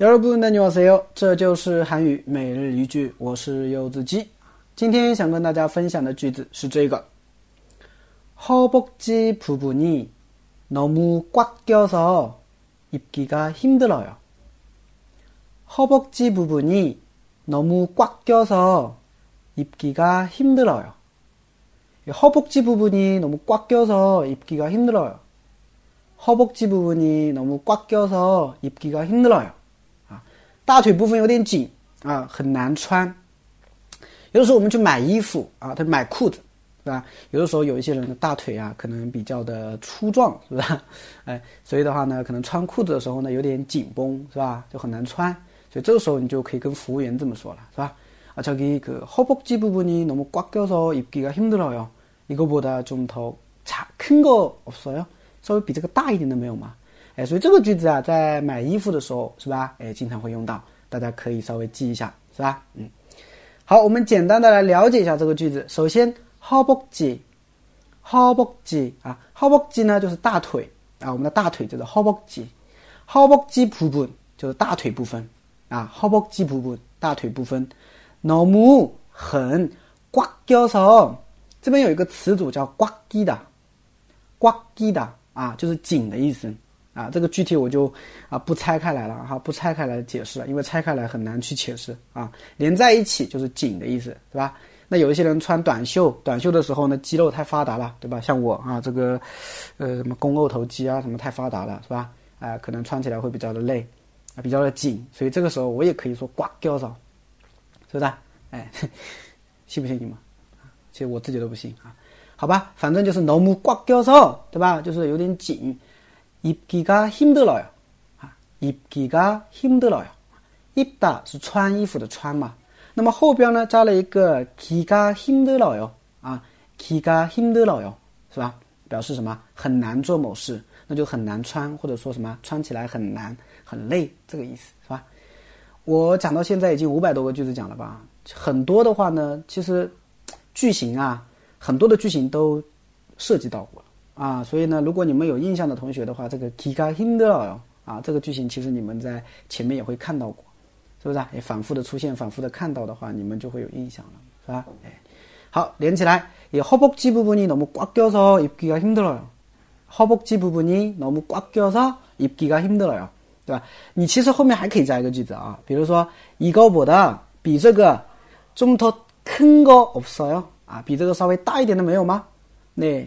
여러분안녕하세요，这就是韩语每日一句，我是柚子鸡。今天想跟大家分享的句子是这个：허벅지부분이너무꽉껴서입기가힘들어요。 허벅지부분이너무꽉껴서입기가힘들어요。 허벅지부분이너무꽉껴서입기가힘들어요。 허벅지부분이너무꽉껴서입기가힘들어요。 啊，大腿部分有点紧啊，很难穿。有的时候我们去买衣服啊，他买裤子，是吧？有的时候有一些人的大腿啊，可能比较的粗壮，是吧？哎，所以的话呢，可能穿裤子的时候呢，有点紧绷，是吧？就很难穿。所以这个时候你就可以跟服务员这么说了，是吧？啊，저기그허벅지부분이너무꽉껴서입기가힘들어요이거보다좀더자큰거없어요稍微比这个大一点的没有吗？ 哎，所以这个句子啊，在买衣服的时候，是吧？哎，经常会用到，大家可以稍微记一下，是吧？嗯。好，我们简单的来了解一下这个句子。首先，허벅 지， 허벅지啊，허벅지呢就是大腿啊，我们的大腿就是허벅 지， 허벅지부분就是大腿部分啊，허벅지부분大腿部分，너무很꽉껴서这边有一个词组叫꽉끼 다， 꽉끼다啊，就是紧的意思。 啊，这个具体我就啊不拆开来了哈，不拆开来解释了，因为拆开来很难去解释啊。连在一起就是紧的意思，是吧？那有一些人穿短袖，短袖的时候呢，肌肉太发达了，对吧？像我啊，这个呃什么肱二头肌啊，什么太发达了，是吧？啊，可能穿起来会比较的累，啊，比较的紧，所以这个时候我也可以说挂吊着，是不是？哎，信不信你们？其实我自己都不信啊。好吧，反正就是너무挂吊着，对吧？就是有点紧。 입기가힘들어 요， 啊，입기가힘들어 요， 입다是穿衣服的穿嘛，那么后边呢加了一个기가힘들어 요， 啊，기가힘들어 요， 是吧？表示什么？很难做某事，那就很难穿，或者说什么穿起来很难、很累，这个意思是吧？我讲到现在已经五百多个句子讲了吧？很多的话呢，其实句型啊，很多的句型都涉及到过了。 啊，所以呢，如果你们有印象的同学的话，这个기가힘들어啊，这个句型其实你们在前面也会看到过，是不是啊？也反复的出现，反复的看到的话，你们就会有印象了，是吧？哎，好，连起来，이허벅지부분이너무꽉껴서입기가힘들어 요。 허벅지부분이너무꽉껴서입기가힘들어 요， 对吧？你其实后面还可以加一个句子啊，比如说이거보다比这个좀더큰거없어 요？ 啊，比这个稍微大一点的没有吗？那。